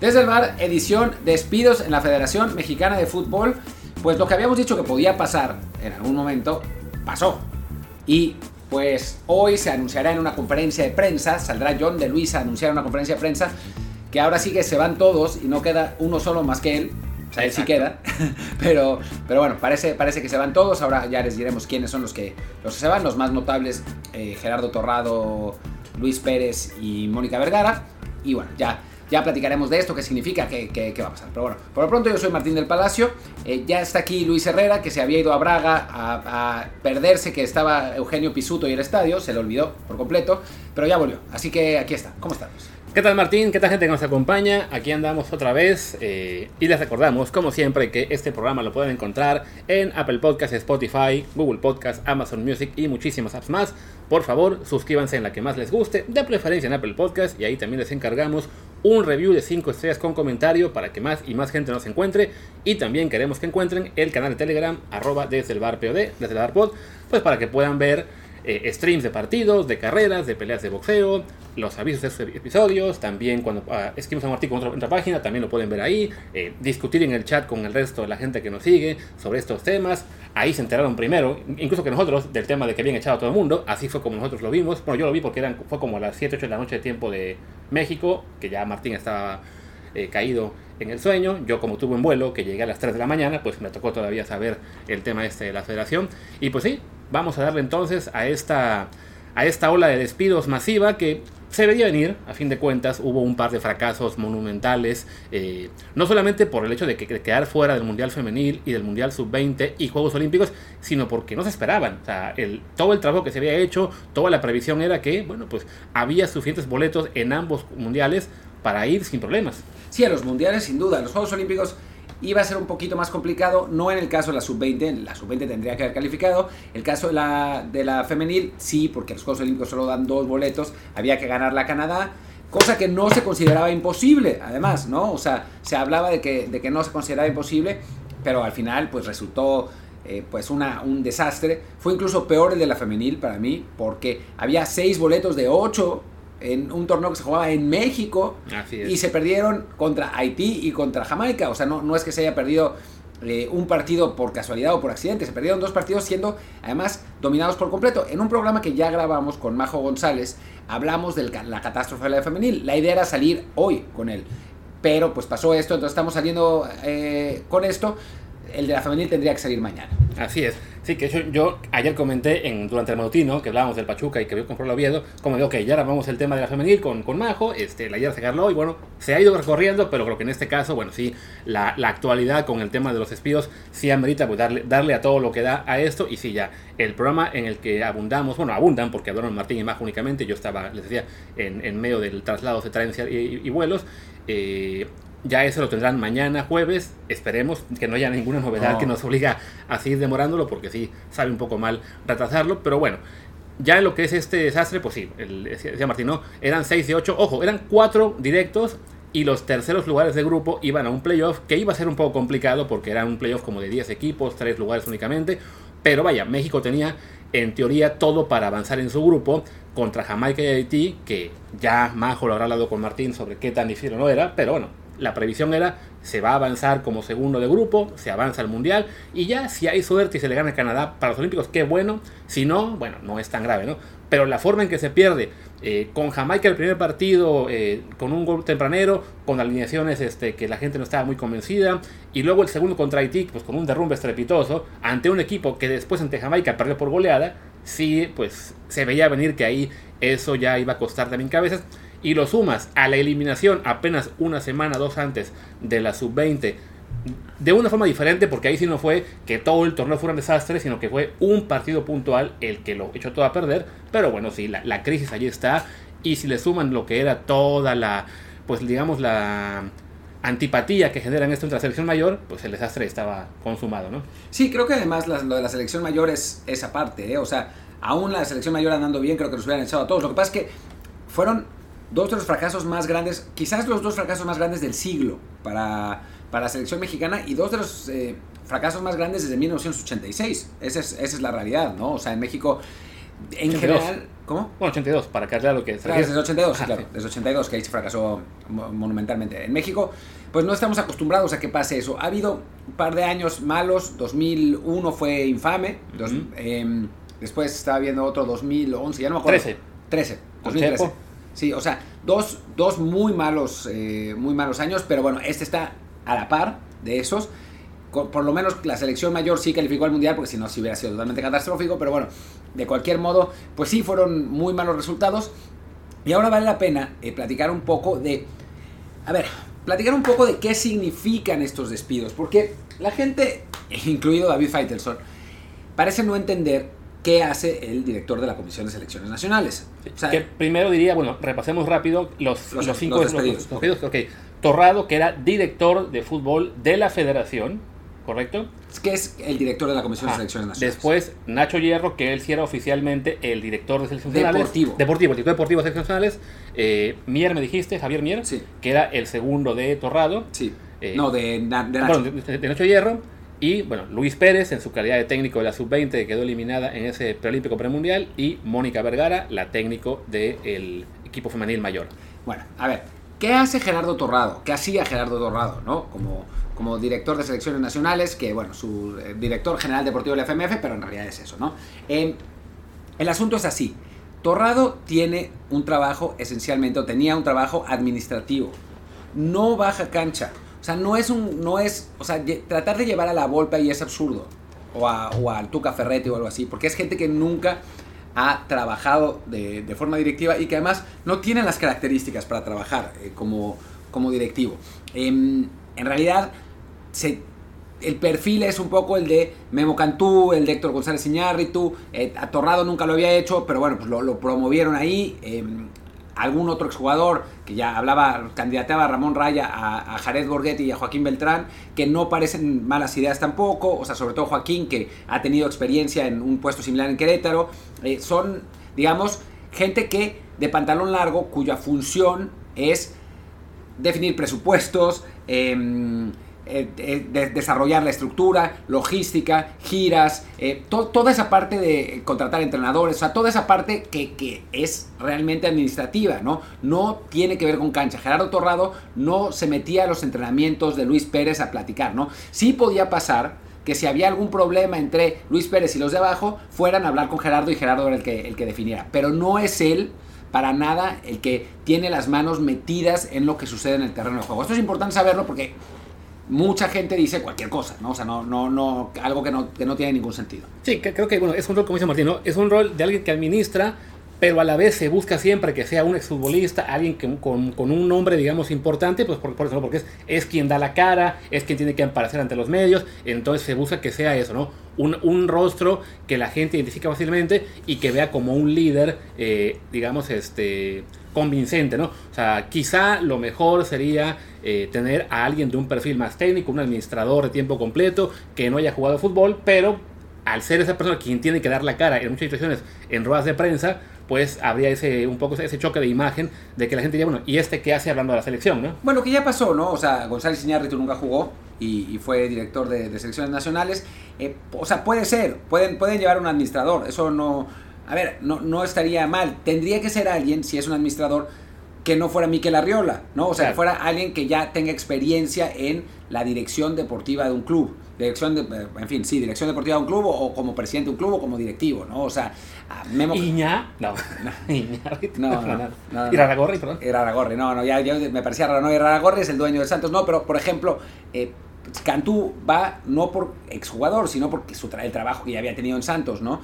Desde el bar, edición despidos en la Federación Mexicana de Fútbol. Pues lo que habíamos dicho que podía pasar en algún momento, pasó. Y pues hoy se anunciará en una conferencia de prensa, saldrá John de Luis a anunciar una conferencia de prensa, que ahora sí que se van todos y no queda uno solo más que él. O sea, él sí queda. pero, pero bueno, parece, parece que se van todos. Ahora ya les diremos quiénes son los que, los que se van. Los más notables, eh, Gerardo Torrado, Luis Pérez y Mónica Vergara. Y bueno, ya ya platicaremos de esto, qué significa, qué, va a pasar. Pero bueno, por lo pronto yo soy Martín del Palacio. Eh, ya está aquí Luis Herrera, que se había ido a Braga a, perderse, que estaba Eugenio Pisuto y el estadio. Se le olvidó por completo, pero ya volvió. Así que aquí está. ¿Cómo estás? ¿Qué tal Martín? ¿Qué tal gente que nos acompaña? Aquí andamos otra vez eh, y les recordamos, como siempre, que este programa lo pueden encontrar en Apple Podcasts, Spotify, Google Podcasts, Amazon Music y muchísimas apps más. Por favor, suscríbanse en la que más les guste, de preferencia en Apple Podcasts y ahí también les encargamos un review de 5 estrellas con comentario para que más y más gente nos encuentre. Y también queremos que encuentren el canal de Telegram, arroba desde el bar POD, desde el bar pod, pues para que puedan ver eh, streams de partidos, de carreras, de peleas de boxeo, los avisos de estos episodios, también cuando uh, escribimos un artículo en otra, página, también lo pueden ver ahí, eh, discutir en el chat con el resto de la gente que nos sigue sobre estos temas. Ahí se enteraron primero, incluso que nosotros, del tema de que habían echado a todo el mundo, así fue como nosotros lo vimos. Bueno, yo lo vi porque eran, fue como a las 7, 8 de la noche de tiempo de México, que ya Martín estaba eh, caído en el sueño. Yo como tuve un vuelo que llegué a las 3 de la mañana, pues me tocó todavía saber el tema este de la federación. Y pues sí, vamos a darle entonces a esta, a esta ola de despidos masiva que se veía venir, a fin de cuentas, hubo un par de fracasos monumentales, eh, no solamente por el hecho de, que, quedar fuera del Mundial Femenil y del Mundial Sub-20 y Juegos Olímpicos, sino porque no se esperaban. O sea, el, todo el trabajo que se había hecho, toda la previsión era que, bueno, pues había suficientes boletos en ambos mundiales para ir sin problemas. Sí, a los mundiales sin duda, los Juegos Olímpicos iba a ser un poquito más complicado, no en el caso de la sub-20, la sub-20 tendría que haber calificado, el caso de la, de la femenil sí, porque los Juegos Olímpicos solo dan dos boletos, había que ganar la Canadá, cosa que no se consideraba imposible, además, ¿no? O sea, se hablaba de que, de que no se consideraba imposible, pero al final pues resultó eh, pues una, un desastre. Fue incluso peor el de la femenil para mí, porque había seis boletos de ocho en un torneo que se jugaba en México y se perdieron contra Haití y contra Jamaica. O sea, no, no es que se haya perdido eh, un partido por casualidad o por accidente, se perdieron dos partidos siendo además dominados por completo. En un programa que ya grabamos con Majo González, hablamos de la catástrofe de la femenil. La idea era salir hoy con él. Pero pues pasó esto, entonces estamos saliendo eh, con esto. El de la femenil tendría que salir mañana. Así es. Sí, que yo, yo ayer comenté en, durante el matutino que hablábamos del Pachuca y que vio comprar el Oviedo, como digo, que ya vamos el tema de la femenil con, con Majo, este, la ayer se ganó y bueno, se ha ido recorriendo, pero creo que en este caso, bueno, sí, la, la actualidad con el tema de los espíos sí amerita pues, darle, darle a todo lo que da a esto y sí, ya, el programa en el que abundamos, bueno, abundan porque hablaron Martín y Majo únicamente, yo estaba, les decía, en, en medio del traslado de trenes y, y, vuelos, eh, ya eso lo tendrán mañana, jueves. Esperemos que no haya ninguna novedad que nos obliga a seguir demorándolo, porque sí, sabe un poco mal retrasarlo. Pero bueno, ya en lo que es este desastre, pues sí, el, decía Martín, ¿no? Eran 6 de 8. Ojo, eran 4 directos y los terceros lugares de grupo iban a un playoff que iba a ser un poco complicado porque era un playoff como de 10 equipos, 3 lugares únicamente. Pero vaya, México tenía en teoría todo para avanzar en su grupo contra Jamaica y Haití, que ya Majo lo habrá hablado con Martín sobre qué tan difícil no era, pero bueno, la previsión era se va a avanzar como segundo de grupo, se avanza al mundial y ya si hay suerte y se le gana a Canadá para los Olímpicos, qué bueno. Si no, bueno, no es tan grave, ¿no? Pero la forma en que se pierde eh, con Jamaica el primer partido eh, con un gol tempranero, con alineaciones este, que la gente no estaba muy convencida, y luego el segundo contra Haití, pues con un derrumbe estrepitoso, ante un equipo que después ante Jamaica perdió por goleada, sí, pues se veía venir que ahí eso ya iba a costar también cabezas y lo sumas a la eliminación apenas una semana, dos antes de la sub-20, de una forma diferente, porque ahí sí no fue que todo el torneo fuera un desastre, sino que fue un partido puntual el que lo echó todo a perder. Pero bueno, sí, la, crisis allí está. Y si le suman lo que era toda la, pues digamos, la antipatía que generan esto entre la selección mayor, pues el desastre estaba consumado, ¿no? Sí, creo que además lo de la selección mayor es esa parte, ¿eh? O sea, aún la selección mayor andando bien, creo que nos hubieran echado a todos. Lo que pasa es que fueron dos de los fracasos más grandes, quizás los dos fracasos más grandes del siglo para, para la selección mexicana y dos de los eh, fracasos más grandes desde 1986. Esa es, esa es la realidad, ¿no? O sea, en México, en general... ¿Cómo? Bueno, 82, para que lo que... Claro, desde 82, sí, claro, desde 82, que ahí se fracasó monumentalmente. En México, pues no estamos acostumbrados a que pase eso. Ha habido un par de años malos, 2001 fue infame, em, después estaba viendo otro 2011, ya no me acuerdo. 13. 13, 2013. Sí, o sea, dos, dos muy malos, eh, muy malos años, pero bueno, este está a la par de esos por lo menos la selección mayor sí calificó al mundial, porque si no, sí hubiera sido totalmente catastrófico, pero bueno, de cualquier modo, pues sí fueron muy malos resultados. Y ahora vale la pena eh, platicar un poco de, a ver, platicar un poco de qué significan estos despidos, porque la gente, incluido David Feitelson, parece no entender qué hace el director de la Comisión de Selecciones Nacionales. que primero diría, bueno, repasemos rápido los, los, cinco despedidos. Torrado, que era director de fútbol de la federación, ¿correcto? Que es el director de la Comisión de Selecciones Nacionales. Después, Nacho Hierro, que él sí era oficialmente el director de Selecciones Nacionales. Deportivo. Deportivo, el director deportivo de Selecciones Nacionales. Eh, Mier, me dijiste, Javier Mier, sí. que era el segundo de Torrado. Sí. Eh, no, de, Nacho. de, Nacho Hierro. Y bueno, Luis Pérez, en su calidad de técnico de la sub-20, quedó eliminada en ese preolímpico premundial. Y Mónica Vergara, la técnico del equipo femenil mayor. Bueno, a ver, ¿qué hace Gerardo Torrado? ¿Qué hacía Gerardo Torrado? ¿no? Como como director de selecciones nacionales, que bueno, su eh, director general deportivo del FMF, pero en realidad es eso, ¿no? el asunto es así. Torrado tiene un trabajo esencialmente, o tenía un trabajo administrativo. No baja cancha. O sea, no es un, no es, o sea, tratar de llevar a la Volpe ahí es absurdo. O, a, o al Tuca Ferretti o algo así. Porque es gente que nunca ha trabajado de, forma directiva y que además no tiene las características para trabajar eh, como, como directivo. Em, en realidad, el perfil es un poco el de Memo Cantú, el de Héctor González Iñárritu, eh, Atorrado nunca lo había hecho, pero bueno, pues lo, promovieron ahí. Algún otro exjugador que ya hablaba, candidateaba a Ramón Raya, a, Jared Borghetti y a Joaquín Beltrán, que no parecen malas ideas tampoco, o sea, sobre todo Joaquín, que ha tenido experiencia en un puesto similar en Querétaro, eh, son, digamos, gente que de pantalón largo, cuya función es definir presupuestos, em, eh, eh, desarrollar la estructura, logística, giras, eh, toda esa parte de contratar entrenadores, o sea, toda esa parte que, es realmente administrativa, ¿no? No tiene que ver con cancha. Gerardo Torrado no se metía a los entrenamientos de Luis Pérez a platicar, ¿no? Sí podía pasar que si había algún problema entre Luis Pérez y los de abajo, fueran a hablar con Gerardo y Gerardo era el que, el que definiera. Pero no es él para nada el que tiene las manos metidas en lo que sucede en el terreno de juego. Esto es importante saberlo porque mucha gente dice cualquier cosa, ¿no? O sea, no, no, no, algo que no, que no tiene ningún sentido. Sí, creo que, bueno, es un rol, como dice Martín, ¿no? Es un rol de alguien que administra, pero a la vez se busca siempre que sea un exfutbolista, alguien que, con, con, un nombre, digamos, importante, pues por, por eso. Porque es, es, quien da la cara, es quien tiene que aparecer ante los medios, entonces se busca que sea eso, ¿no? Un, un rostro que la gente identifica fácilmente y que vea como un líder, eh, digamos, este convincente, ¿no? O sea, quizá lo mejor sería eh, tener a alguien de un perfil más técnico, un administrador de tiempo completo, que no haya jugado fútbol, pero al ser esa persona quien tiene que dar la cara en muchas situaciones en ruedas de prensa, pues habría ese un poco ese choque de imagen de que la gente ya, bueno, ¿y este qué hace hablando de la selección, no? Bueno, que ya pasó, ¿no? O sea, González Iñárritu nunca jugó y, fue director de, selecciones nacionales. Eh, o sea, puede ser, pueden, pueden llevar un administrador, eso no a ver, no, no estaría mal. Tendría que ser alguien, si es un administrador, que no fuera Miquel Arriola, ¿no? O sea, que fuera alguien que ya tenga experiencia en la dirección deportiva de un club. Dirección de, en fin, sí, dirección deportiva de un club o, como presidente de un club o como directivo, ¿no? O sea, Memo... Iña, no, Iña, no, no, no, Iraragorri, perdón. Iraragorri, no, no, ya, me parecía raro, no, Iraragorri es el dueño de Santos, no, pero por ejemplo, eh, Cantú va no por exjugador, sino porque su el trabajo que ya había tenido en Santos, ¿no?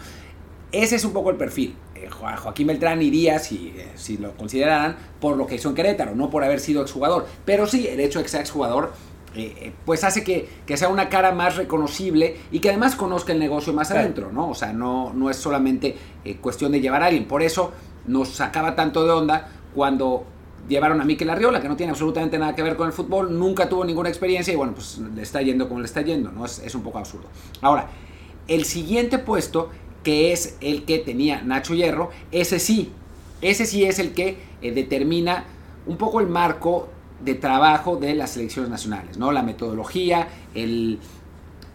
Ese es un poco el perfil. Eh, Joaquín Beltrán iría, si, eh, si lo consideraran, por lo que hizo en Querétaro, no por haber sido exjugador. Pero sí, el hecho de que sea exjugador, eh, pues hace que, sea una cara más reconocible y que además conozca el negocio más adentro, ¿no? O sea, no, no es solamente cuestión de llevar a alguien. Por eso nos sacaba tanto de onda cuando llevaron a Mikel Arriola, que no tiene absolutamente nada que ver con el fútbol, nunca tuvo ninguna experiencia y bueno, pues le está yendo como le está yendo, ¿no? Es, es un poco absurdo. Ahora, el siguiente puesto que es el que tenía Nacho Hierro, ese sí, ese sí es el que eh, determina un poco el marco de trabajo de las selecciones nacionales, ¿no? La metodología, el,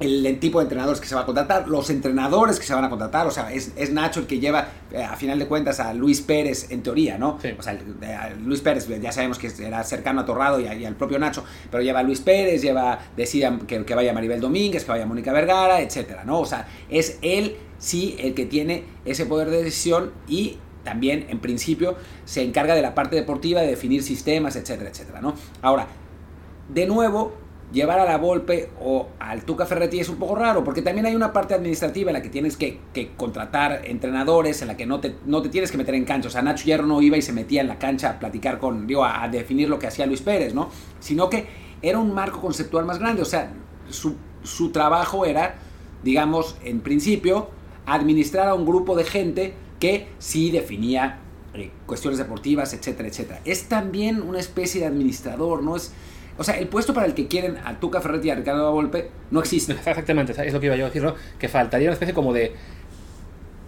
el tipo de entrenadores que se va a contratar, los entrenadores que se van a contratar, o sea, es, es Nacho el que lleva, eh, a final de cuentas, a Luis Pérez en teoría, ¿no? Sí. O sea, Luis Pérez ya sabemos que era cercano a Torrado y, a, y, al propio Nacho, pero lleva a Luis Pérez, lleva, decida que, que, vaya Maribel Domínguez, que vaya Mónica Vergara, etcétera, ¿no? O sea, es él sí el que tiene ese poder de decisión y también, en principio, se encarga de la parte deportiva, de definir sistemas, etcétera, etcétera, ¿no? Ahora, de nuevo, llevar a la Volpe o al Tuca Ferretti es un poco raro, porque también hay una parte administrativa en la que tienes que, contratar entrenadores, en la que no te, no te tienes que meter en cancha. O sea, Nacho Hierro no iba y se metía en la cancha a platicar con, digo, a, a definir lo que hacía Luis Pérez, ¿no? Sino que era un marco conceptual más grande. O sea, su, su trabajo era, digamos, en principio, administrar a un grupo de gente que sí definía eh, cuestiones deportivas, etcétera, etcétera. Es también una especie de administrador, ¿no? Es, o sea, el puesto para el que quieren a Tuca Ferretti y a Ricardo Volpe no existe. Exactamente, es lo que iba yo a decir, ¿no? Que faltaría una especie como de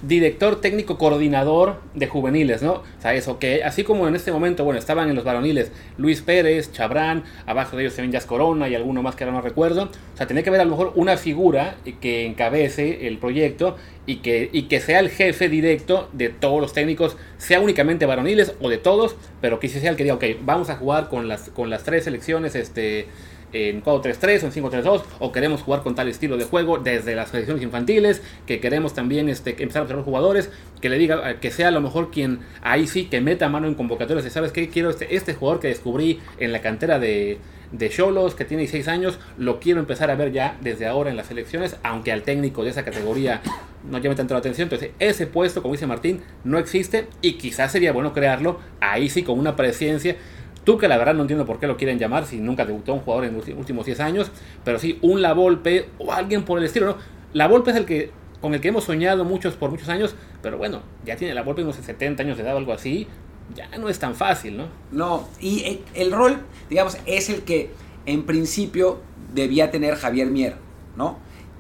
director técnico coordinador de juveniles, ¿no? O sea, eso, que así como en este momento, bueno, estaban en los varoniles Luis Pérez, Chabrán, abajo de ellos se Corona y alguno más que ahora no recuerdo. O sea, tenía que haber a lo mejor una figura que encabece el proyecto y que, y que sea el jefe directo de todos los técnicos, sea únicamente varoniles o de todos, pero que sea el que diga, ok, vamos a jugar con las, con las tres selecciones, este en 4-3-3 o en 5-3-2 o queremos jugar con tal estilo de juego desde las selecciones infantiles, que queremos también este, empezar a observar jugadores, que le diga que sea a lo mejor quien ahí sí que meta mano en convocatorias y sabes que quiero este, este jugador que descubrí en la cantera de de Cholos que tiene 16 años, lo quiero empezar a ver ya desde ahora en las selecciones, aunque al técnico de esa categoría no llame tanto la atención. Entonces, ese puesto, como dice Martín, no existe y quizás sería bueno crearlo ahí sí con una presencia Que la verdad no entiendo por qué lo quieren llamar si nunca debutó un jugador en los últimos 10 años, pero sí un La Volpe o alguien por el estilo, ¿no? La Volpe es el que con el que hemos soñado muchos por muchos años, pero bueno, ya tiene La Volpe unos 70 años de edad o algo así, ya no es tan fácil, ¿no? No, y el rol, digamos, es el que en principio debía tener Javier Mier, ¿no?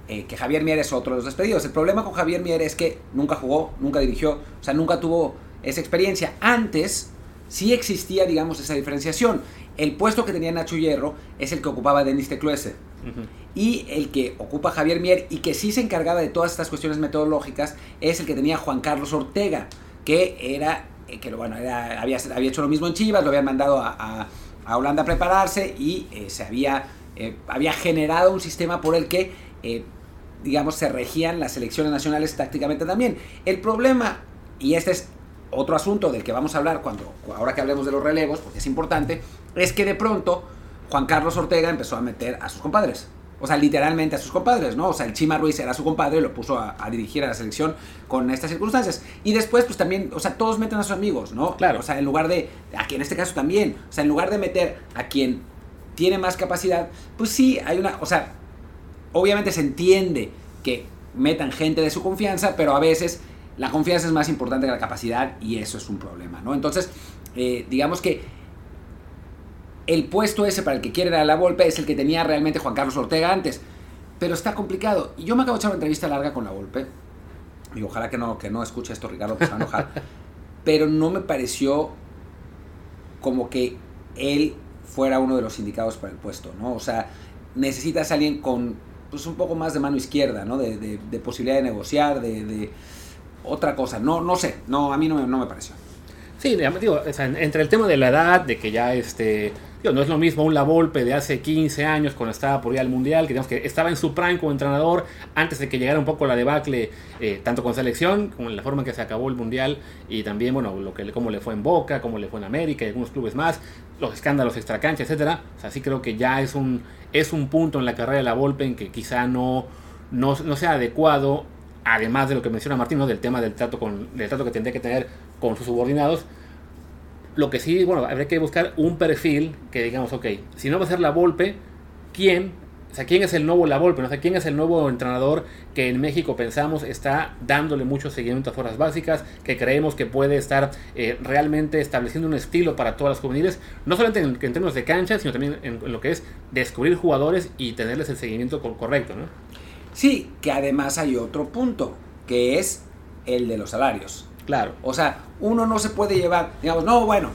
Eh, que Javier Mier es otro de los despedidos. El problema con Javier Mier es que nunca jugó, nunca dirigió, o sea, nunca tuvo esa experiencia. Antes sí existía, digamos, esa diferenciación. El puesto que tenía Nacho Hierro es el que ocupaba Denis Tecluese. Uh -huh. Y el que ocupa Javier Mier y que sí se encargaba de todas estas cuestiones metodológicas es el que tenía Juan Carlos Ortega, que era, que bueno, era, había, había hecho lo mismo en Chivas, lo habían mandado a, a, a Holanda a prepararse y eh, se había, eh, había generado un sistema por el que, eh, digamos, se regían las selecciones nacionales tácticamente también. El problema, y este es otro asunto del que vamos a hablar cuando ahora que hablemos de los relevos, porque es importante, es que de pronto Juan Carlos Ortega empezó a meter a sus compadres. O sea, literalmente a sus compadres, ¿no? O sea, el Chima Ruiz era su compadre y lo puso a, a, dirigir a la selección con estas circunstancias. Y después, pues también, o sea, todos meten a sus amigos, ¿no? Claro. O sea, en lugar de, aquí en este caso también, o sea, en lugar de meter a quien tiene más capacidad, pues sí, hay una, o sea, obviamente se entiende que metan gente de su confianza, pero a veces la confianza es más importante que la capacidad y eso es un problema, ¿no? Entonces, eh, digamos que el puesto ese para el que quieren a la Volpe es el que tenía realmente Juan Carlos Ortega antes, pero está complicado. Y yo me acabo de echar una entrevista larga con la Volpe, y ojalá que no, que no escuche esto Ricardo, que se va a enojar, pero no me pareció como que él fuera uno de los indicados para el puesto, ¿no? O sea, necesitas a alguien con pues un poco más de mano izquierda, ¿no? De, de, de posibilidad de negociar, de, de otra cosa. No, no sé, no, a mí no, me, no me pareció. Sí, digo, entre el tema de la edad, de que ya este, digo, no es lo mismo un La Volpe de hace 15 años cuando estaba por ir al Mundial, que digamos que estaba en su prime como entrenador antes de que llegara un poco la debacle, eh, tanto con selección como en la forma en que se acabó el Mundial y también, bueno, lo que, cómo le fue en Boca, cómo le fue en América y algunos clubes más, los escándalos extracancha, etcétera. O creo que ya es un, es un punto en la carrera de La Volpe en que quizá no, no, no sea adecuado además de lo que menciona Martín, ¿no? del tema del trato, con, del trato que tendría que tener con sus subordinados, lo que sí, bueno, habría que buscar un perfil que digamos, ok, si no va a ser la Volpe, ¿quién? O sea, ¿quién es el nuevo La Volpe? ¿no? ¿quién es el nuevo entrenador que en México pensamos está dándole mucho seguimiento a fuerzas básicas, que creemos que puede estar eh, realmente estableciendo un estilo para todas las juveniles, no solamente en, en términos de cancha, sino también en, en, lo que es descubrir jugadores y tenerles el seguimiento correcto, ¿no? Sí, que además hay otro punto, que es el de los salarios. Claro. O sea, uno no se puede llevar, digamos, no, bueno,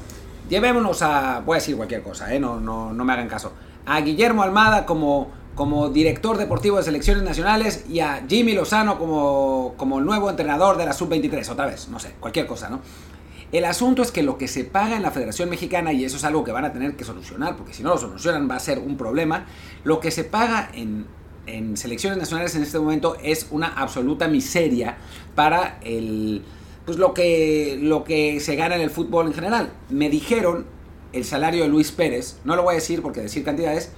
llevémonos a, voy a decir cualquier cosa, ¿eh? no, no, no me hagan caso, a Guillermo Almada como, como director deportivo de selecciones nacionales y a Jimmy Lozano como, como nuevo entrenador de la sub-23, otra vez, no sé, cualquier cosa, ¿no? El asunto es que lo que se paga en la Federación Mexicana, y eso es algo que van a tener que solucionar, porque si no lo solucionan va a ser un problema, lo que se paga en, en selecciones nacionales en este momento es una absoluta miseria para el, pues lo, que, lo que se gana en el fútbol en general. Me dijeron el salario de Luis Pérez, no lo voy a decir porque decir cantidades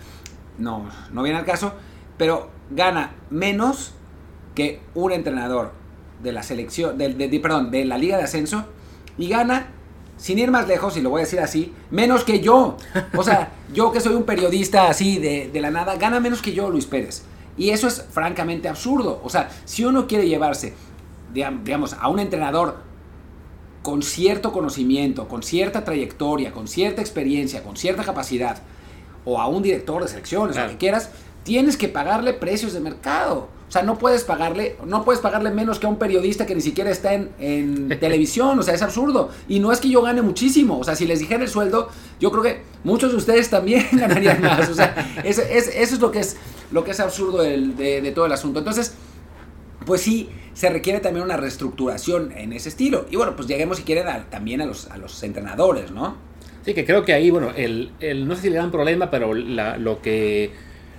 no, no viene al caso, pero gana menos que un entrenador de la selección, de, de, perdón, de la Liga de Ascenso y gana, sin ir más lejos, y lo voy a decir así, menos que yo. O sea, yo que soy un periodista así de, de la nada, gana menos que yo, Luis Pérez. Y eso es francamente absurdo. O sea, si uno quiere llevarse, digamos, a un entrenador con cierto conocimiento, con cierta trayectoria, con cierta experiencia, con cierta capacidad, o a un director de selecciones, o lo que quieras, tienes que pagarle precios de mercado. O sea, no puedes pagarle, no puedes pagarle menos que a un periodista que ni siquiera está en, en televisión. O sea, es absurdo. Y no es que yo gane muchísimo. O sea, si les dijera el sueldo, yo creo que muchos de ustedes también ganarían más. O sea, es, es, eso es lo que es, lo que es absurdo de, de todo el asunto. Entonces, pues sí, se requiere también una reestructuración en ese estilo. Y bueno, pues lleguemos si quieren también a los, a los entrenadores, ¿no? Sí, que creo que ahí, bueno, el, el no sé si le dan problema, pero la, lo que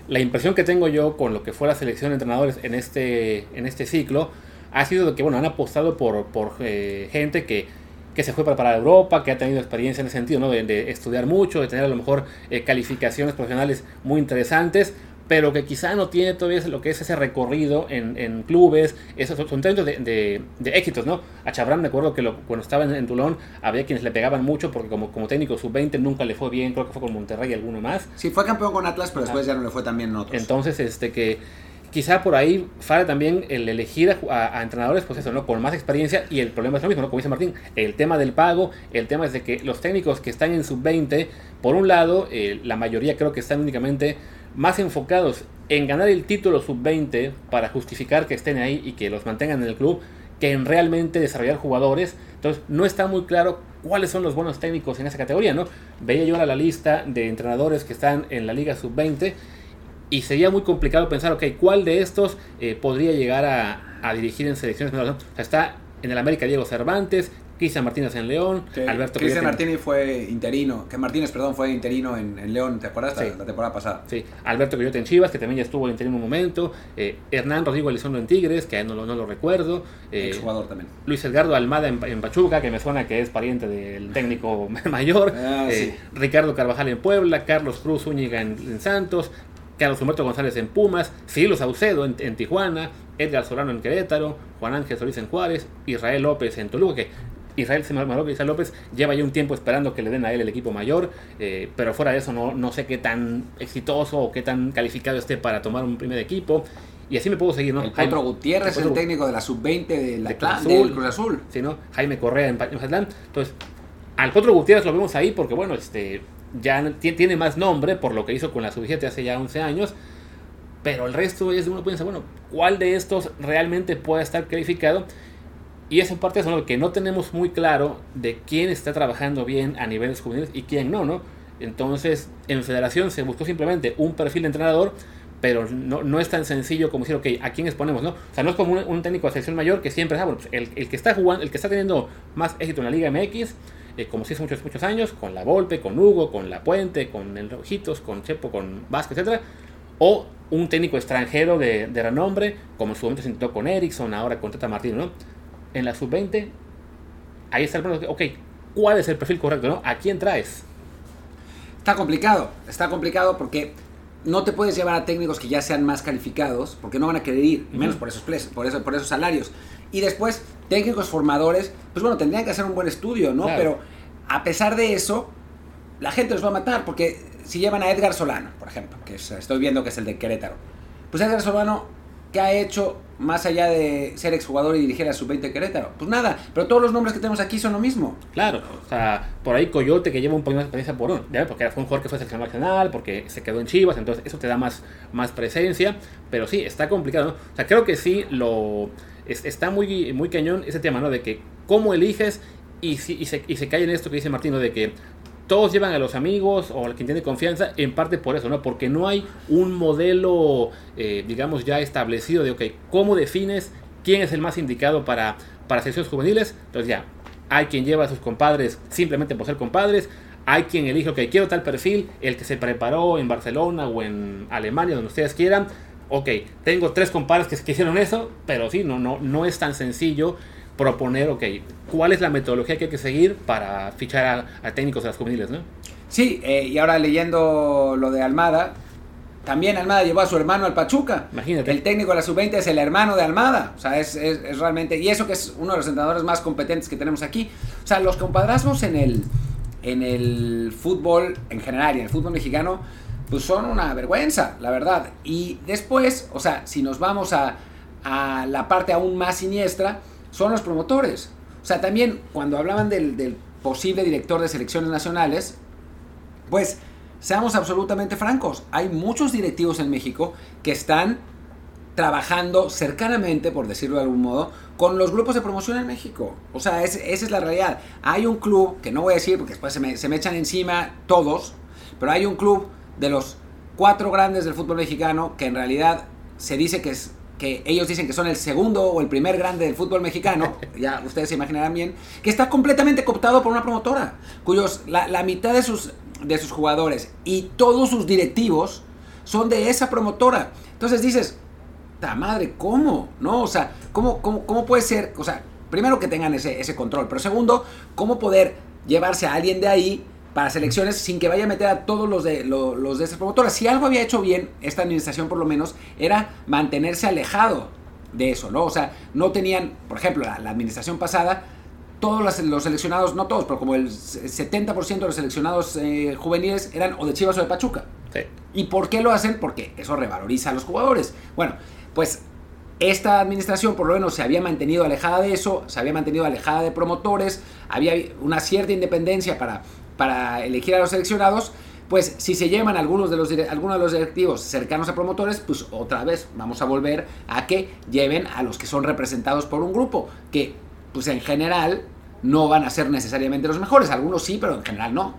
la impresión que tengo yo con lo que fue la selección de entrenadores en este, en este ciclo ha sido de que bueno, han apostado por, por eh, gente que, que, se fue para, para, Europa, que ha tenido experiencia en ese sentido, ¿no? de, de estudiar mucho, de tener a lo mejor eh, calificaciones profesionales muy interesantes, pero que quizá no tiene todavía lo que es ese recorrido en, en clubes, esos son de, de, de, éxitos, ¿no? A Chabrán me acuerdo que lo, cuando estaba en, en, Toulon había quienes le pegaban mucho porque como, como técnico sub-20 nunca le fue bien, creo que fue con Monterrey y alguno más. Sí, fue campeón con Atlas, pero después ah. ya no le fue tan bien en otros. Entonces, este que quizá por ahí falla también el elegir a, a, entrenadores, pues eso, ¿no? Con más experiencia y el problema es lo mismo, ¿no? Como dice Martín, el tema del pago, el tema es de que los técnicos que están en sub-20, por un lado, eh, la mayoría creo que están únicamente más enfocados en ganar el título sub-20 para justificar que estén ahí y que los mantengan en el club que en realmente desarrollar jugadores. Entonces no está muy claro cuáles son los buenos técnicos en esa categoría, ¿no? Veía yo a la lista de entrenadores que están en la liga sub-20 y sería muy complicado pensar, ok, ¿cuál de estos eh, podría llegar a, a, dirigir en selecciones menores? O sea, está en el América Diego Cervantes, Cristian Martínez en León, sí, Alberto Cristian Martínez fue interino, que Martínez, perdón, fue interino en, en León, ¿te acuerdas? Sí. La, temporada pasada. Sí, Alberto Coyote en Chivas, que también ya estuvo en interino un momento, eh, Hernán Rodrigo Elizondo en Tigres, que no, no lo recuerdo. Eh, jugador también. Luis Edgardo Almada en, en, Pachuca, que me suena que es pariente del técnico mayor. Ah, eh, sí. Ricardo Carvajal en Puebla, Carlos Cruz Úñiga en, en Santos, Carlos Humberto González en Pumas, Cirilo Saucedo en, en, Tijuana, Edgar Solano en Querétaro, Juan Ángel Solís en Juárez, Israel López en Toluca, que Israel Israel López lleva ya un tiempo esperando que le den a él el equipo mayor, eh, pero fuera de eso no, no sé qué tan exitoso o qué tan calificado esté para tomar un primer equipo. Y así me puedo seguir, ¿no? El Potro Gutiérrez, el, el técnico de la sub-20 de la de Cruz Azul, del Cruz Azul. Sí, ¿no? Jaime Correa en Mazatlán. Entonces, al Potro Gutiérrez lo vemos ahí porque, bueno, este ya tiene más nombre por lo que hizo con la sub-17 hace ya 11 años. Pero el resto es de uno piensa, bueno, ¿cuál de estos realmente puede estar calificado? Y es en parte eso, ¿no? que no tenemos muy claro de quién está trabajando bien a niveles juveniles y quién no, ¿no? Entonces, en Federación se buscó simplemente un perfil de entrenador, pero no, no es tan sencillo como decir, ok, ¿a quién exponemos, no? O sea, no es como un, técnico de selección mayor que siempre, ah, pues el, el, que está jugando, el que está teniendo más éxito en la Liga MX, eh, como si hace muchos, muchos años, con La Volpe, con Hugo, con La Puente, con El Rojitos, con Chepo, con Vázquez, etcétera, o un técnico extranjero de, de renombre, como en su momento se intentó con Ericsson, ahora con Tata Martino, ¿no? En la sub-20, ahí está el problema. Ok, ¿cuál es el perfil correcto? ¿no? ¿A quién traes? Está complicado, está complicado porque no te puedes llevar a técnicos que ya sean más calificados porque no van a querer ir, menos uh -huh. por, esos, por, eso, por esos salarios. Y después, técnicos formadores, pues bueno, tendrían que hacer un buen estudio, ¿no? Claro. Pero a pesar de eso, la gente los va a matar porque si llevan a Edgar Solano, por ejemplo, que es, estoy viendo que es el de Querétaro, pues Edgar Solano ¿Qué ha hecho más allá de ser exjugador y dirigir a sub-20 Querétaro? Pues nada, pero todos los nombres que tenemos aquí son lo mismo. Claro, o sea, por ahí Coyote que lleva un poquito de experiencia por uno, ¿ya? porque fue un jugador que fue seleccionado nacional, porque se quedó en Chivas, entonces eso te da más, más presencia, pero sí, está complicado, ¿no? O sea, creo que sí lo es, está muy, muy cañón ese tema, ¿no? De que cómo eliges y, y, se, y se cae en esto que dice Martino, de que todos llevan a los amigos o a quien tiene confianza, en parte por eso, ¿no? Porque no hay un modelo, eh, digamos, ya establecido de, ok, ¿cómo defines quién es el más indicado para, para secciones juveniles? Entonces ya, hay quien lleva a sus compadres simplemente por ser compadres, hay quien elige, ok, quiero tal perfil, el que se preparó en Barcelona o en Alemania, donde ustedes quieran. Ok, tengo tres compadres que, que hicieron eso, pero sí, no, no, no es tan sencillo proponer, ok, cuál es la metodología que hay que seguir para fichar a, técnicos de las juveniles, ¿no? Sí, eh, y ahora leyendo lo de Almada, también Almada llevó a su hermano al Pachuca. Imagínate. El técnico de la sub-20 es el hermano de Almada. O sea, es, es, realmente. Y eso que es uno de los entrenadores más competentes que tenemos aquí. O sea, los compadrazgos en el, en el fútbol en general y en el fútbol mexicano, pues son una vergüenza, la verdad. Y después, o sea, si nos vamos a, a la parte aún más siniestra, son los promotores. O sea, también cuando hablaban del, posible director de selecciones nacionales, pues seamos absolutamente francos, hay muchos directivos en México que están trabajando cercanamente, por decirlo de algún modo, con los grupos de promoción en México. O sea, esa es la realidad. Hay un club, que no voy a decir porque después se me, se me echan encima todos, pero hay un club de los cuatro grandes del fútbol mexicano que en realidad se dice que es que ellos dicen que son el segundo o el primer grande del fútbol mexicano, ya ustedes se imaginarán bien, que está completamente cooptado por una promotora, cuyos la, mitad de sus, de sus jugadores y todos sus directivos son de esa promotora. Entonces dices, ta madre, ¿cómo? ¿No? O sea, ¿cómo, cómo, cómo puede ser? O sea, primero que tengan ese, ese control, pero segundo, ¿cómo poder llevarse a alguien de ahí para selecciones sin que vaya a meter a todos los de, los, de esas promotoras. Si algo había hecho bien esta administración por lo menos era mantenerse alejado de eso, ¿no? O sea, no tenían, por ejemplo, la, administración pasada, todos los, seleccionados, no todos, pero como el 70% de los seleccionados eh, juveniles eran o de Chivas o de Pachuca. ¿Y por qué lo hacen? Porque eso revaloriza a los jugadores. Bueno, pues esta administración por lo menos se había mantenido alejada de eso, se había mantenido alejada de promotores, había una cierta independencia para para elegir a los seleccionados, pues si se llevan algunos de los, algunos de los directivos cercanos a promotores, pues otra vez vamos a volver a que lleven a los que son representados por un grupo, que pues en general no van a ser necesariamente los mejores, algunos sí, pero en general no.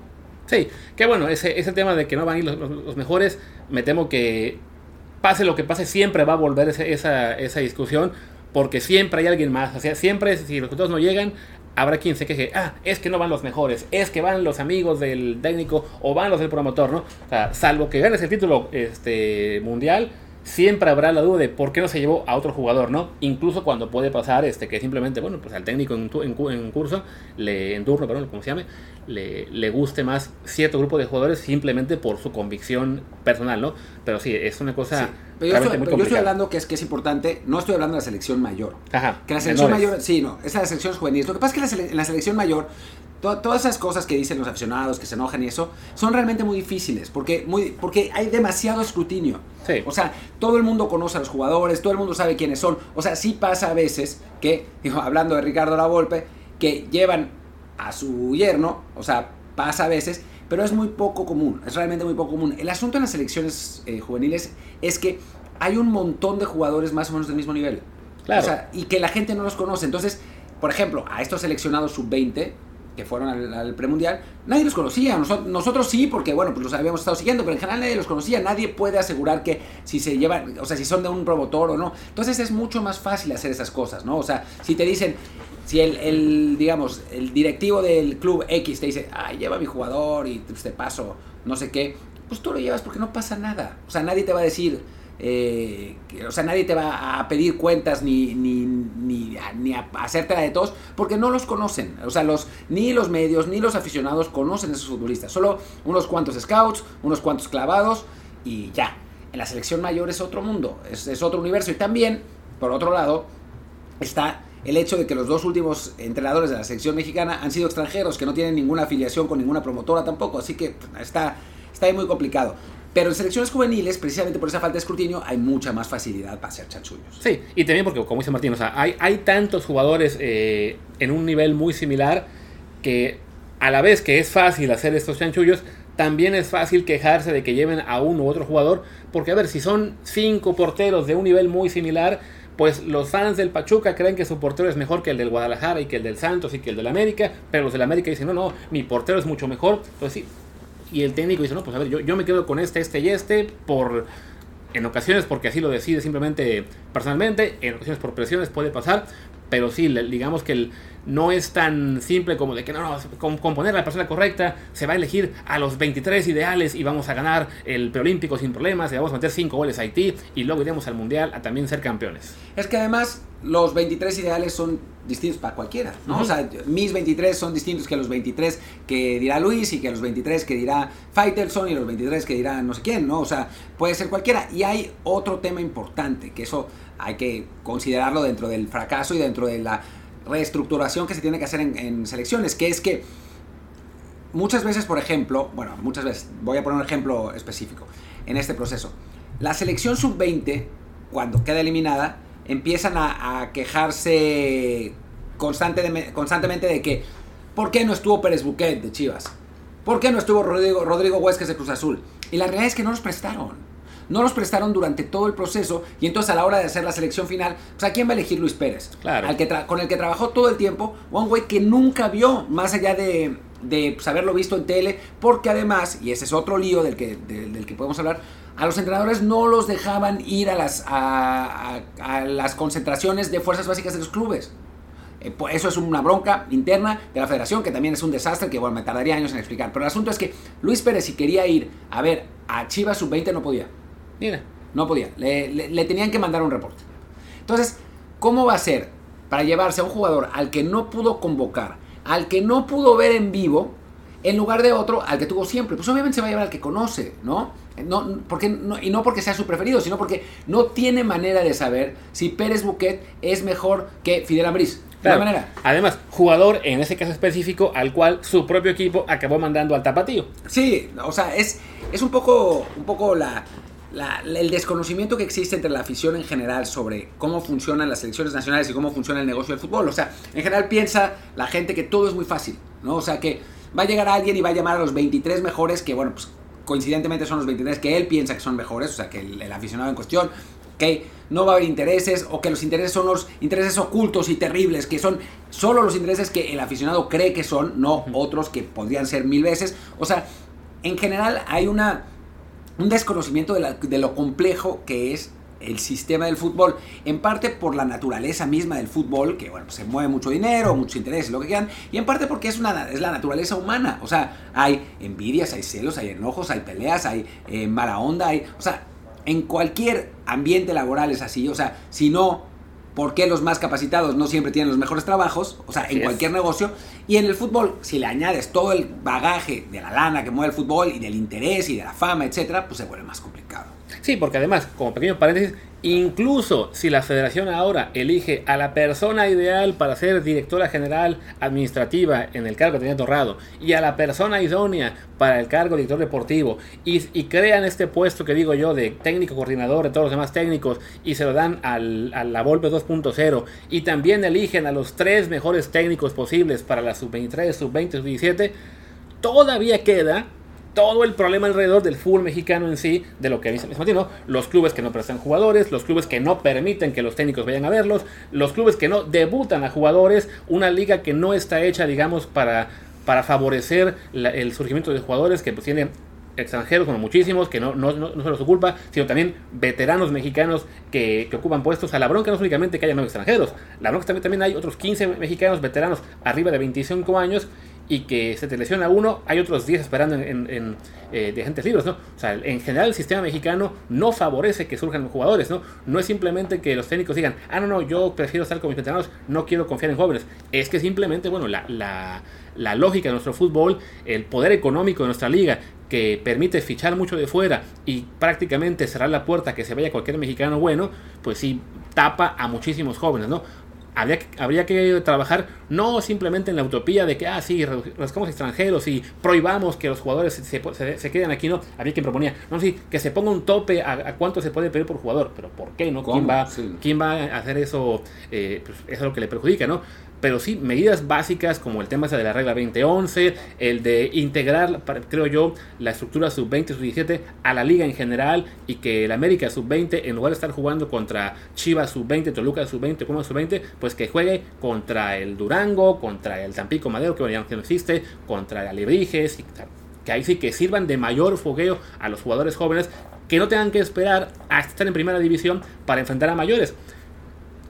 Sí, que bueno, ese, ese tema de que no van a ir los, mejores, me temo que pase lo que pase, siempre va a volver esa, esa discusión, porque siempre hay alguien más. O sea, siempre, si los resultados no llegan, habrá quien se queje, ah, es que no van los mejores, es que van los amigos del técnico o van los del promotor, ¿no? O sea, salvo que ganes el título este, mundial, siempre habrá la duda de por qué no se llevó a otro jugador, ¿no? Incluso cuando puede pasar este, que simplemente, bueno, pues al técnico en, en, curso, le, en turno, perdón, como se llame, le, le, guste más cierto grupo de jugadores simplemente por su convicción personal, ¿no? Pero sí, es una cosa... Pero yo, estoy, hablando que es que es importante, no estoy hablando de la selección mayor. Ajá. Que la selección mayor, sí, no, es la selección juvenil. Lo que pasa es que en la selección mayor todas esas cosas que dicen los aficionados, que se enojan y eso, son realmente muy difíciles, porque, muy, porque hay demasiado escrutinio. O sea, todo el mundo conoce a los jugadores, todo el mundo sabe quiénes son. O sea, sí pasa a veces que, digo, hablando de Ricardo Lavolpe, que llevan a su yerno, o sea, pasa a veces, pero es muy poco común, es realmente muy poco común. El asunto en las selecciones eh, juveniles es que hay un montón de jugadores más o menos del mismo nivel. Claro. O sea, y que la gente no los conoce. Entonces, por ejemplo, a estos seleccionados sub-20, que fueron al, premundial, nadie los conocía. Nosotros, sí, porque bueno, pues los habíamos estado siguiendo, pero en general nadie los conocía. Nadie puede asegurar que si se llevan, o sea, si son de un promotor o no. Entonces es mucho más fácil hacer esas cosas, ¿no? O sea, si te dicen, si el, digamos, el directivo del club X te dice, ay, lleva a mi jugador y pues, te paso, no sé qué, pues tú lo llevas porque no pasa nada. O sea, nadie te va a decir eh, o sea, nadie te va a pedir cuentas ni, ni, ni, ni a hacerte la de todos porque no los conocen. O sea, los, ni los medios ni los aficionados conocen a esos futbolistas. Solo unos cuantos scouts, unos cuantos clavados y ya. En la selección mayor es otro mundo, es, es otro universo. Y también, por otro lado, está el hecho de que los dos últimos entrenadores de la selección mexicana han sido extranjeros, que no tienen ninguna afiliación con ninguna promotora tampoco, así que está, está ahí muy complicado. Pero en selecciones juveniles, precisamente por esa falta de escrutinio, hay mucha más facilidad para hacer chanchullos. Sí, y también porque, como dice Martín, hay, tantos jugadores eh, en un nivel muy similar que a la vez que es fácil hacer estos chanchullos, también es fácil quejarse de que lleven a uno u otro jugador, porque a ver, si son cinco porteros de un nivel muy similar, pues los fans del Pachuca creen que su portero es mejor que el del Guadalajara y que el del Santos y que el del América, pero los del América dicen, no, no, mi portero es mucho mejor. Pues sí. Y el técnico dice, no, pues a ver, yo, yo me quedo con este, este y este por en ocasiones porque así lo decide simplemente personalmente, en ocasiones por presiones puede pasar, pero sí, digamos que el, no es tan simple como de que no, no, con, componer a la persona correcta, se va a elegir a los 23 ideales y vamos a ganar el preolímpico sin problemas, y vamos a meter 5 goles a Haití y luego iremos al mundial a también ser campeones. Es que además los 23 ideales son distintos para cualquiera, ¿no? O sea, mis 23 son distintos que los 23 que dirá Luis y que los 23 que dirá Faitelson y los 23 que dirá no sé quién, ¿no? O sea, puede ser cualquiera. Y hay otro tema importante, que eso hay que considerarlo dentro del fracaso y dentro de la reestructuración que se tiene que hacer en, selecciones, que es que muchas veces, por ejemplo, bueno, muchas veces, voy a poner un ejemplo específico en este proceso, la selección sub-20, cuando queda eliminada, empiezan a, quejarse constante constantemente de que, ¿por qué no estuvo Pérez Buquet de Chivas? ¿Por qué no estuvo Rodrigo, Rodrigo de Cruz Azul? Y la realidad es que no los prestaron no los prestaron durante todo el proceso y entonces a la hora de hacer la selección final, pues a quién va a elegir Luis Pérez? Claro. Al que con el que trabajó todo el tiempo, un güey que nunca vio, más allá de, de pues, haberlo visto en tele, porque además, y ese es otro lío del que, del que podemos hablar, a los entrenadores no los dejaban ir a las, a, las concentraciones de fuerzas básicas de los clubes. Eh, eso es una bronca interna de la federación, que también es un desastre que bueno, me tardaría años en explicar. Pero el asunto es que Luis Pérez, si quería ir a ver a Chivas sub-20, no podía. Mira, no podía. Le, tenían que mandar un reporte. Entonces, ¿cómo va a ser para llevarse a un jugador al que no pudo convocar, al que no pudo ver en vivo, en lugar de otro al que tuvo siempre? Pues obviamente se va a llevar al que conoce, ¿no? No, porque, y no porque sea su preferido, sino porque no tiene manera de saber si Pérez Buquet es mejor que Fidel Ambriz. De manera. Además, jugador en ese caso específico al cual su propio equipo acabó mandando al tapatío. Sí, o sea, es, es un poco, un poco la, el desconocimiento que existe entre la afición en general sobre cómo funcionan las selecciones nacionales y cómo funciona el negocio del fútbol. O sea, en general piensa la gente que todo es muy fácil, ¿no? O sea, que va a llegar alguien y va a llamar a los 23 mejores, que bueno, pues coincidentemente son los 23 que él piensa que son mejores, o sea, que el, aficionado en cuestión, que no va a haber intereses o que los intereses son los intereses ocultos y terribles, que son solo los intereses que el aficionado cree que son, no otros que podrían ser mil veces. O sea, en general hay una un desconocimiento de, lo complejo que es el sistema del fútbol, en parte por la naturaleza misma del fútbol, que bueno, se mueve mucho dinero, muchos intereses, lo que quieran, y en parte porque es, una, es la naturaleza humana, o sea, hay envidias, hay celos, hay enojos, hay peleas, hay eh, mala onda, hay, o sea, en cualquier ambiente laboral es así, o sea, si no por qué los más capacitados no siempre tienen los mejores trabajos, o sea, en cualquier negocio. Y en el fútbol, si le añades todo el bagaje de la lana que mueve el fútbol y del interés y de la fama, etcétera, pues se vuelve más complicado. Sí, porque además, como pequeño paréntesis, incluso si la federación ahora elige a la persona ideal para ser directora general administrativa en el cargo que tenía Torrado y a la persona idónea para el cargo de director deportivo y, crean este puesto que digo yo de técnico coordinador de todos los demás técnicos y se lo dan al, a la Volpe 2.0 y también eligen a los tres mejores técnicos posibles para la sub-23, sub-20, sub-17, todavía queda todo el problema alrededor del fútbol mexicano en sí, de lo que dice ¿no? los clubes que no prestan jugadores, los clubes que no permiten que los técnicos vayan a verlos, los clubes que no debutan a jugadores, una liga que no está hecha, digamos, para, para favorecer el surgimiento de jugadores que pues, tienen extranjeros, como muchísimos, que no, no, no, no se los ocupa, sino también veteranos mexicanos que, ocupan puestos. A la bronca no es únicamente que haya nuevos extranjeros, la bronca también, también hay otros 15 mexicanos veteranos arriba de 25 años y que se te lesiona uno, hay otros 10 esperando en, eh, de agentes libres, ¿no? O sea, en general el sistema mexicano no favorece que surjan jugadores, ¿no? No es simplemente que los técnicos digan, ah, no, no, yo prefiero estar con mis veteranos, no quiero confiar en jóvenes. Es que simplemente, bueno, la, la, la lógica de nuestro fútbol, el poder económico de nuestra liga, que permite fichar mucho de fuera y prácticamente cerrar la puerta a que se vaya cualquier mexicano bueno, pues sí tapa a muchísimos jóvenes, ¿no? Habría, habría que trabajar no simplemente en la utopía de que, ah, sí, reduzcamos extranjeros y prohibamos que los jugadores se, se, queden aquí, no, habría quien proponía, no, sí, que se ponga un tope a, cuánto se puede pedir por jugador, pero ¿por qué, no? ¿Quién va, ¿Quién va a hacer eso? Eh, pues eso es lo que le perjudica, ¿no? Pero sí medidas básicas como el tema de la regla 2011, el de integrar, creo yo, la estructura sub-20 y sub-17 a la liga en general y que el América sub-20, en lugar de estar jugando contra Chivas sub-20, Toluca sub-20, Puma sub-20, pues que juegue contra el Durango, contra el Tampico Madero, que ya no existe, contra el Alebrijes, y que ahí sí que sirvan de mayor fogueo a los jugadores jóvenes que no tengan que esperar a estar en primera división para enfrentar a mayores.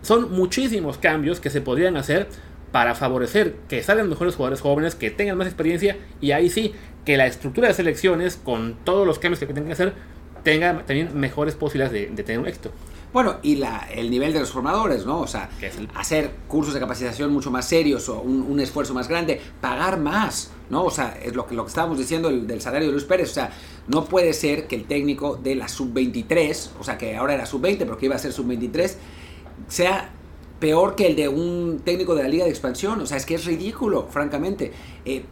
Son muchísimos cambios que se podrían hacer para favorecer que salgan mejores jugadores jóvenes, que tengan más experiencia y ahí sí, que la estructura de selecciones, con todos los cambios que tengan que hacer, tenga también mejores posibilidades de, tener un éxito. Bueno, y la, el nivel de los formadores, ¿no? O sea, hacer cursos de capacitación mucho más serios o un, esfuerzo más grande, pagar más, ¿no? O sea, es lo que, lo que estábamos diciendo del, salario de Luis Pérez. O sea, no puede ser que el técnico de la sub-23, o sea, que ahora era sub-20, pero que iba a ser sub-23, sea peor que el de un técnico de la Liga de Expansión. O sea, es que es ridículo, francamente. Eh,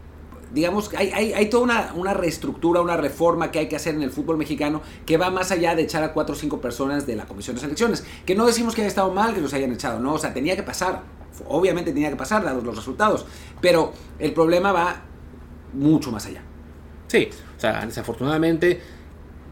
digamos, hay, hay, hay toda una, una, reestructura, una reforma que hay que hacer en el fútbol mexicano que va más allá de echar a cuatro o cinco personas de la comisión de selecciones. Que no decimos que haya estado mal que los hayan echado, no, o sea, tenía que pasar. Obviamente tenía que pasar, dados los resultados. Pero el problema va mucho más allá. Sí, o sea, desafortunadamente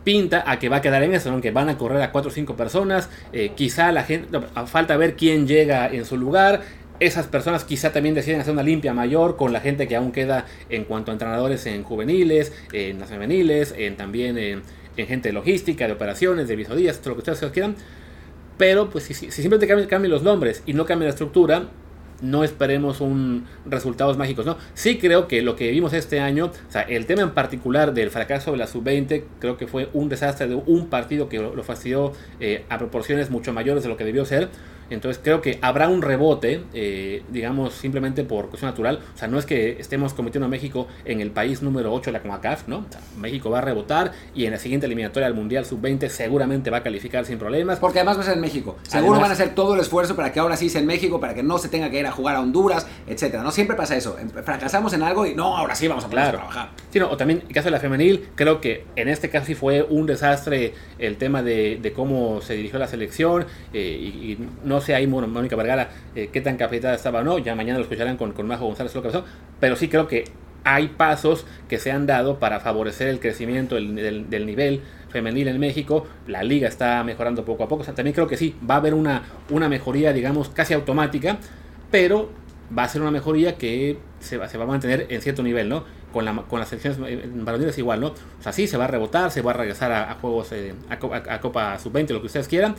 pinta a que va a quedar en eso, aunque van a correr a cuatro o cinco personas, eh, quizá la gente, falta ver quién llega en su lugar, esas personas quizá también deciden hacer una limpia mayor con la gente que aún queda en cuanto a entrenadores en juveniles, en las femeniles, en, también en, gente de logística, de operaciones, de visodías, todo lo que ustedes quieran. Pero pues si, si simplemente cambian, los nombres y no cambia la estructura, no esperemos un resultados mágicos, ¿no? Sí creo que lo que vimos este año, o sea, el tema en particular del fracaso de la sub-20, creo que fue un desastre de un partido que lo, fastidió eh, a proporciones mucho mayores de lo que debió ser. Entonces creo que habrá un rebote, eh, digamos, simplemente por cuestión natural. O sea, no es que estemos cometiendo a México en el país número 8 de la CONCACAF, ¿no? México va a rebotar y en la siguiente eliminatoria del Mundial Sub-20 seguramente va a calificar sin problemas. Porque además va a ser en México. Seguro van a hacer todo el esfuerzo para que ahora sí sea en México, para que no se tenga que ir a jugar a Honduras, etcétera. No siempre pasa eso. Fracasamos en algo y no, ahora sí vamos a poder trabajar. Sí, o también el caso de la femenil, creo que en este caso sí fue un desastre el tema de, cómo se dirigió la selección eh, y, y no no sé ahí Mónica Vergara eh, qué tan capacitada estaba o no, ya mañana lo escucharán con, con Majo González lo que pasó, pero sí creo que hay pasos que se han dado para favorecer el crecimiento del, nivel femenil en México. La liga está mejorando poco a poco. también creo que sí, va a haber una, una mejoría, digamos, casi automática, pero va a ser una mejoría que se va, a mantener en cierto nivel, ¿no? Con, la, con las selecciones varoniles igual, ¿no? O sea, sí, se va a rebotar, se va a regresar a, juegos, eh, a, a, Copa Sub-20, lo que ustedes quieran,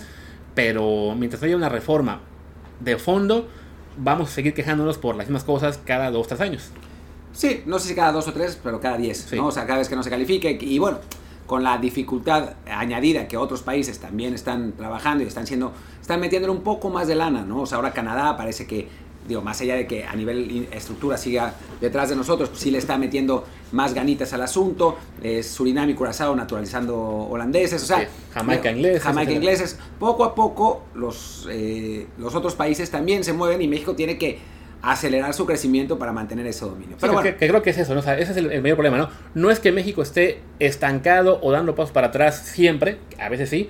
pero mientras haya una reforma de fondo, vamos a seguir quejándonos por las mismas cosas cada dos, tres años. Sí, no sé si cada dos o tres, pero cada diez, ¿no? O sea, cada vez que no se califique. Y bueno, con la dificultad añadida que otros países también están trabajando y están siendo, están metiéndole un poco más de lana, ¿no? O sea, ahora Canadá parece que digo, más allá de que a nivel estructura siga detrás de nosotros, pues sí le está metiendo más ganitas al asunto. Es Surinam y Curazao naturalizando holandeses, o sea, Jamaica ingleses. Jamaica ingleses. Poco a poco los, eh, los otros países también se mueven y México tiene que acelerar su crecimiento para mantener ese dominio. Pero bueno. que, creo que es eso, ¿no? O sea, ese es el, el, mayor problema, ¿no? No es que México esté estancado o dando pasos para atrás siempre, a veces sí,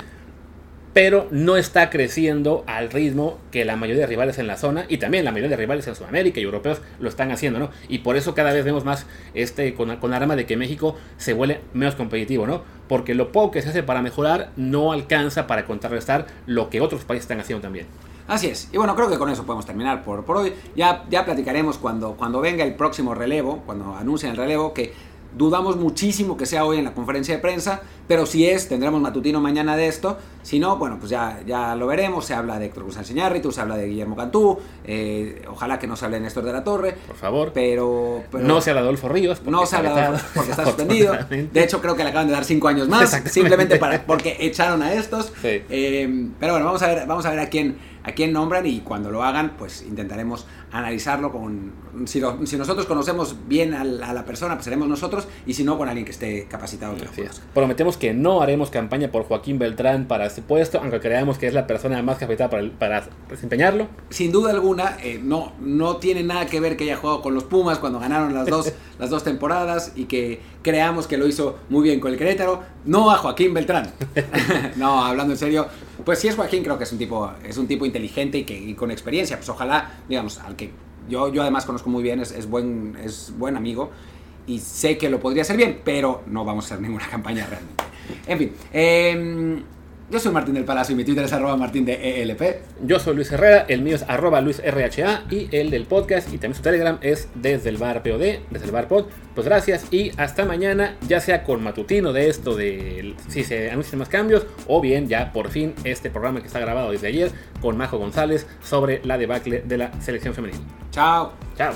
pero no está creciendo al ritmo que la mayoría de rivales en la zona y también la mayoría de rivales en Sudamérica y europeos lo están haciendo, ¿no? Y por eso cada vez vemos más este con, con arma de que México se vuelve menos competitivo, ¿no? Porque lo poco que se hace para mejorar no alcanza para contrarrestar lo que otros países están haciendo también. Así es. Y bueno, creo que con eso podemos terminar por, por hoy. Ya, ya platicaremos cuando, cuando venga el próximo relevo, cuando anuncien el relevo, que Dudamos muchísimo que sea hoy en la conferencia de prensa, pero si es, tendremos matutino mañana de esto. Si no, bueno, pues ya, ya lo veremos. Se habla de Héctor Iñárritu, se habla de Guillermo Cantú. Eh, ojalá que no se hable de Néstor de la Torre. Por favor. Pero, no se habla de Adolfo Ríos. No se habla de Adolfo porque está suspendido. De hecho, creo que le acaban de dar cinco años más. Simplemente para, porque echaron a estos. Eh, pero bueno, vamos a ver, vamos a ver a quién a quién nombran y cuando lo hagan, pues intentaremos analizarlo con... Si, si nosotros conocemos bien a la, persona, pues seremos nosotros y si no, con alguien que esté capacitado. Prometemos que no haremos campaña por Joaquín Beltrán para este puesto, aunque creamos que es la persona más capacitada para, para desempeñarlo. Sin duda alguna, eh, no, no tiene nada que ver que haya jugado con los Pumas cuando ganaron las dos, las dos temporadas y que creamos que lo hizo muy bien con el Querétaro. No a Joaquín Beltrán. no, hablando en serio, pues si es Joaquín, creo que es un tipo, es un tipo inteligente y que con experiencia. Pues ojalá, digamos, al que Yo, yo además conozco muy bien, es, es buen, es buen amigo y sé que lo podría hacer bien, pero no vamos a hacer ninguna campaña realmente. En fin, em, yo soy Martín del Palacio y mi Twitter es arroba martín de ELP. Yo soy Luis Herrera, el mío es arroba luisrha y el del podcast y también su Telegram es desde el bar POD, desde el bar pod. Pues gracias y hasta mañana, ya sea con matutino de esto de si se anuncian más cambios o bien ya por fin este programa que está grabado desde ayer con Majo González sobre la debacle de la selección femenil. Chao. Chao.